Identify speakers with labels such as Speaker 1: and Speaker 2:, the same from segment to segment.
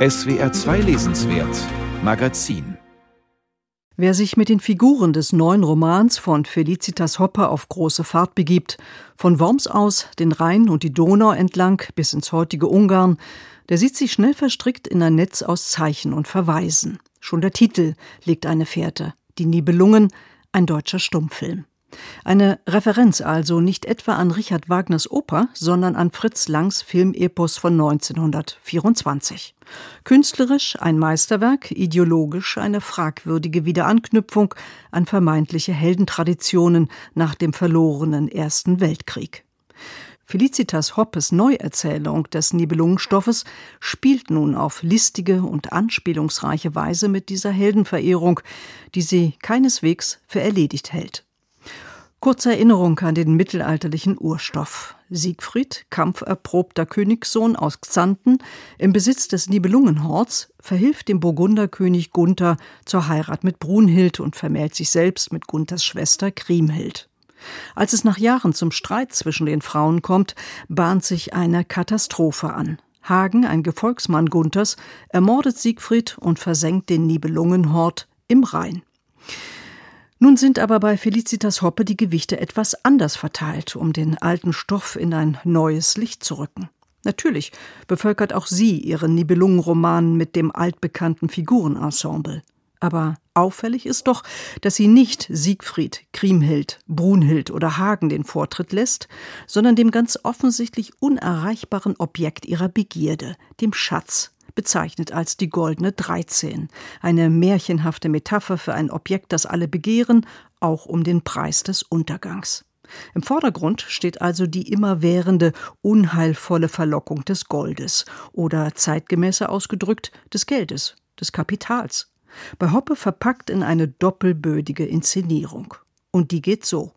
Speaker 1: SWR 2 Lesenswert Magazin
Speaker 2: Wer sich mit den Figuren des neuen Romans von Felicitas Hoppe auf große Fahrt begibt, von Worms aus den Rhein und die Donau entlang bis ins heutige Ungarn, der sieht sich schnell verstrickt in ein Netz aus Zeichen und Verweisen. Schon der Titel legt eine Fährte. Die Nibelungen, ein deutscher Stummfilm. Eine Referenz also nicht etwa an Richard Wagners Oper, sondern an Fritz Langs Filmepos von 1924. Künstlerisch ein Meisterwerk, ideologisch eine fragwürdige Wiederanknüpfung an vermeintliche Heldentraditionen nach dem verlorenen Ersten Weltkrieg. Felicitas Hoppes Neuerzählung des Nibelungenstoffes spielt nun auf listige und anspielungsreiche Weise mit dieser Heldenverehrung, die sie keineswegs für erledigt hält. Kurze Erinnerung an den mittelalterlichen Urstoff. Siegfried, kampferprobter Königssohn aus Xanten, im Besitz des Nibelungenhorts, verhilft dem Burgunderkönig Gunther zur Heirat mit Brunhild und vermählt sich selbst mit Gunthers Schwester Kriemhild. Als es nach Jahren zum Streit zwischen den Frauen kommt, bahnt sich eine Katastrophe an. Hagen, ein Gefolgsmann Gunthers, ermordet Siegfried und versenkt den Nibelungenhort im Rhein. Nun sind aber bei Felicitas Hoppe die Gewichte etwas anders verteilt, um den alten Stoff in ein neues Licht zu rücken. Natürlich bevölkert auch sie ihren Nibelungenroman mit dem altbekannten Figurenensemble. Aber auffällig ist doch, dass sie nicht Siegfried, Kriemhild, Brunhild oder Hagen den Vortritt lässt, sondern dem ganz offensichtlich unerreichbaren Objekt ihrer Begierde, dem Schatz, bezeichnet als die goldene Dreizehn, eine märchenhafte Metapher für ein Objekt, das alle begehren, auch um den Preis des Untergangs. Im Vordergrund steht also die immerwährende, unheilvolle Verlockung des Goldes oder zeitgemäßer ausgedrückt des Geldes, des Kapitals. Bei Hoppe verpackt in eine doppelbödige Inszenierung. Und die geht so.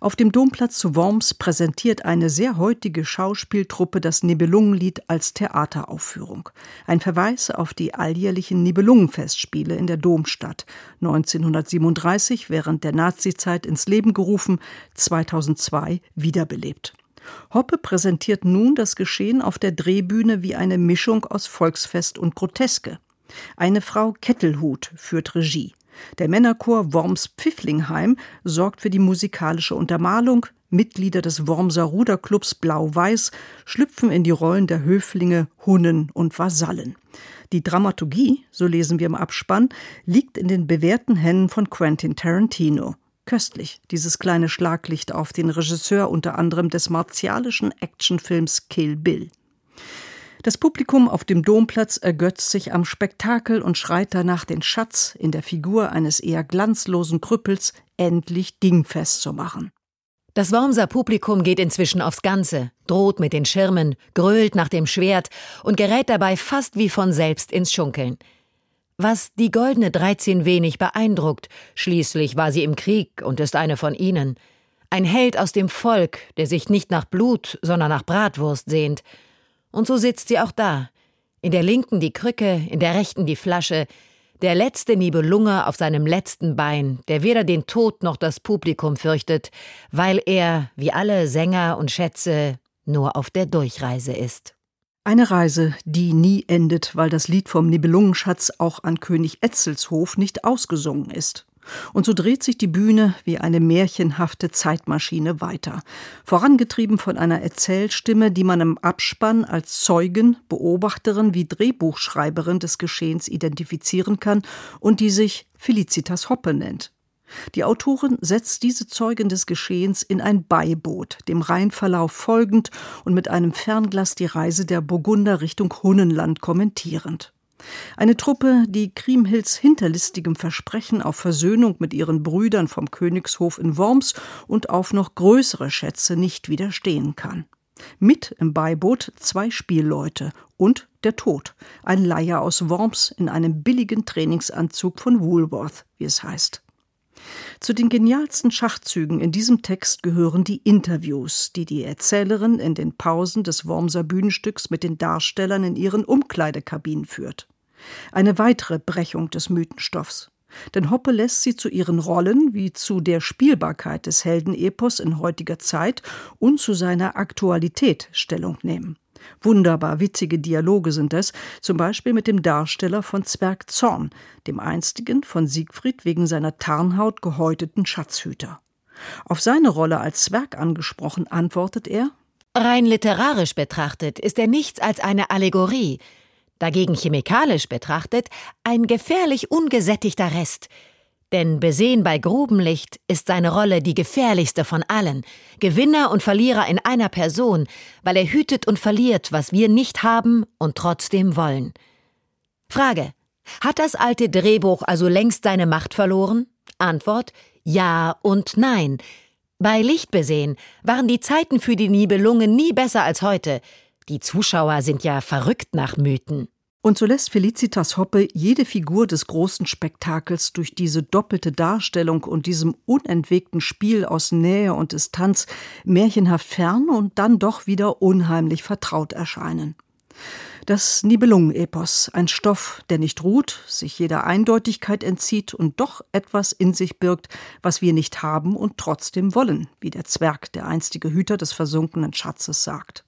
Speaker 2: Auf dem Domplatz zu Worms präsentiert eine sehr heutige Schauspieltruppe das Nibelungenlied als Theateraufführung. Ein Verweis auf die alljährlichen Nibelungenfestspiele in der Domstadt, 1937 während der Nazizeit ins Leben gerufen, 2002 wiederbelebt. Hoppe präsentiert nun das Geschehen auf der Drehbühne wie eine Mischung aus Volksfest und Groteske. Eine Frau Kettelhut führt Regie. Der Männerchor Worms Pfifflingheim sorgt für die musikalische Untermalung. Mitglieder des Wormser Ruderclubs Blau-Weiß schlüpfen in die Rollen der Höflinge, Hunnen und Vasallen. Die Dramaturgie, so lesen wir im Abspann, liegt in den bewährten Händen von Quentin Tarantino. Köstlich, dieses kleine Schlaglicht auf den Regisseur unter anderem des martialischen Actionfilms Kill Bill. Das Publikum auf dem Domplatz ergötzt sich am Spektakel und schreit danach, den Schatz in der Figur eines eher glanzlosen Krüppels endlich dingfest zu machen.
Speaker 3: Das Wormser Publikum geht inzwischen aufs Ganze, droht mit den Schirmen, grölt nach dem Schwert und gerät dabei fast wie von selbst ins Schunkeln. Was die goldene Dreizehn wenig beeindruckt, schließlich war sie im Krieg und ist eine von ihnen. Ein Held aus dem Volk, der sich nicht nach Blut, sondern nach Bratwurst sehnt, und so sitzt sie auch da. In der linken die Krücke, in der rechten die Flasche, der letzte Nibelunge auf seinem letzten Bein, der weder den Tod noch das Publikum fürchtet, weil er, wie alle Sänger und Schätze, nur auf der Durchreise ist.
Speaker 2: Eine Reise, die nie endet, weil das Lied vom Nibelungenschatz auch an König Etzels Hof nicht ausgesungen ist. Und so dreht sich die Bühne wie eine märchenhafte Zeitmaschine weiter, vorangetrieben von einer Erzählstimme, die man im Abspann als Zeugin, Beobachterin wie Drehbuchschreiberin des Geschehens identifizieren kann und die sich Felicitas Hoppe nennt. Die Autorin setzt diese Zeugin des Geschehens in ein Beiboot, dem Rheinverlauf folgend und mit einem Fernglas die Reise der Burgunder Richtung Hunnenland kommentierend. Eine Truppe, die Kriemhilds hinterlistigem Versprechen auf Versöhnung mit ihren Brüdern vom Königshof in Worms und auf noch größere Schätze nicht widerstehen kann. Mit im Beiboot zwei Spielleute und der Tod, ein Leier aus Worms in einem billigen Trainingsanzug von Woolworth, wie es heißt. Zu den genialsten Schachzügen in diesem Text gehören die Interviews, die die Erzählerin in den Pausen des Wormser Bühnenstücks mit den Darstellern in ihren Umkleidekabinen führt. Eine weitere Brechung des Mythenstoffs. Denn Hoppe lässt sie zu ihren Rollen wie zu der Spielbarkeit des Heldenepos in heutiger Zeit und zu seiner Aktualität Stellung nehmen. Wunderbar witzige Dialoge sind es, zum Beispiel mit dem Darsteller von Zwerg Zorn, dem einstigen von Siegfried wegen seiner Tarnhaut gehäuteten Schatzhüter. Auf seine Rolle als Zwerg angesprochen antwortet er
Speaker 3: Rein literarisch betrachtet ist er nichts als eine Allegorie, dagegen chemikalisch betrachtet ein gefährlich ungesättigter Rest, denn besehen bei Grubenlicht ist seine Rolle die gefährlichste von allen, Gewinner und Verlierer in einer Person, weil er hütet und verliert, was wir nicht haben und trotzdem wollen. Frage. Hat das alte Drehbuch also längst seine Macht verloren? Antwort Ja und Nein. Bei Licht besehen waren die Zeiten für die Nibelungen nie besser als heute. Die Zuschauer sind ja verrückt nach Mythen.
Speaker 2: Und so lässt Felicitas Hoppe jede Figur des großen Spektakels durch diese doppelte Darstellung und diesem unentwegten Spiel aus Nähe und Distanz märchenhaft fern und dann doch wieder unheimlich vertraut erscheinen. Das Nibelungen-Epos, ein Stoff, der nicht ruht, sich jeder Eindeutigkeit entzieht und doch etwas in sich birgt, was wir nicht haben und trotzdem wollen, wie der Zwerg, der einstige Hüter des versunkenen Schatzes, sagt.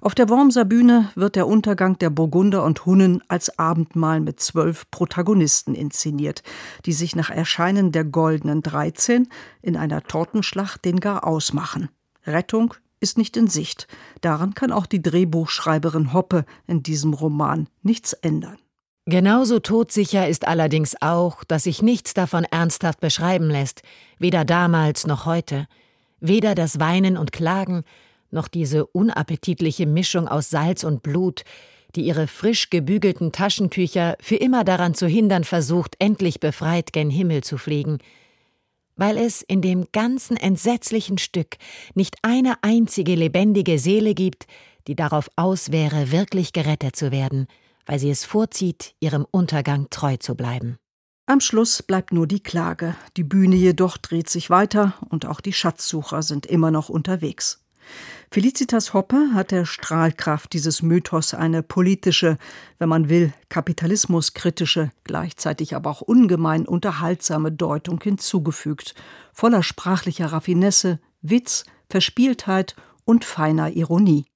Speaker 2: Auf der Wormser Bühne wird der Untergang der Burgunder und Hunnen als Abendmahl mit zwölf Protagonisten inszeniert, die sich nach Erscheinen der goldenen Dreizehn in einer Tortenschlacht den gar ausmachen. Rettung ist nicht in Sicht. Daran kann auch die Drehbuchschreiberin Hoppe in diesem Roman nichts ändern.
Speaker 3: Genauso todsicher ist allerdings auch, dass sich nichts davon ernsthaft beschreiben lässt, weder damals noch heute. Weder das Weinen und Klagen, noch diese unappetitliche Mischung aus Salz und Blut, die ihre frisch gebügelten Taschentücher für immer daran zu hindern versucht, endlich befreit gen Himmel zu fliegen, weil es in dem ganzen entsetzlichen Stück nicht eine einzige lebendige Seele gibt, die darauf aus wäre, wirklich gerettet zu werden, weil sie es vorzieht, ihrem Untergang treu zu bleiben.
Speaker 2: Am Schluss bleibt nur die Klage, die Bühne jedoch dreht sich weiter und auch die Schatzsucher sind immer noch unterwegs. Felicitas Hoppe hat der Strahlkraft dieses Mythos eine politische, wenn man will, kapitalismuskritische, gleichzeitig aber auch ungemein unterhaltsame Deutung hinzugefügt, voller sprachlicher Raffinesse, Witz, Verspieltheit und feiner Ironie.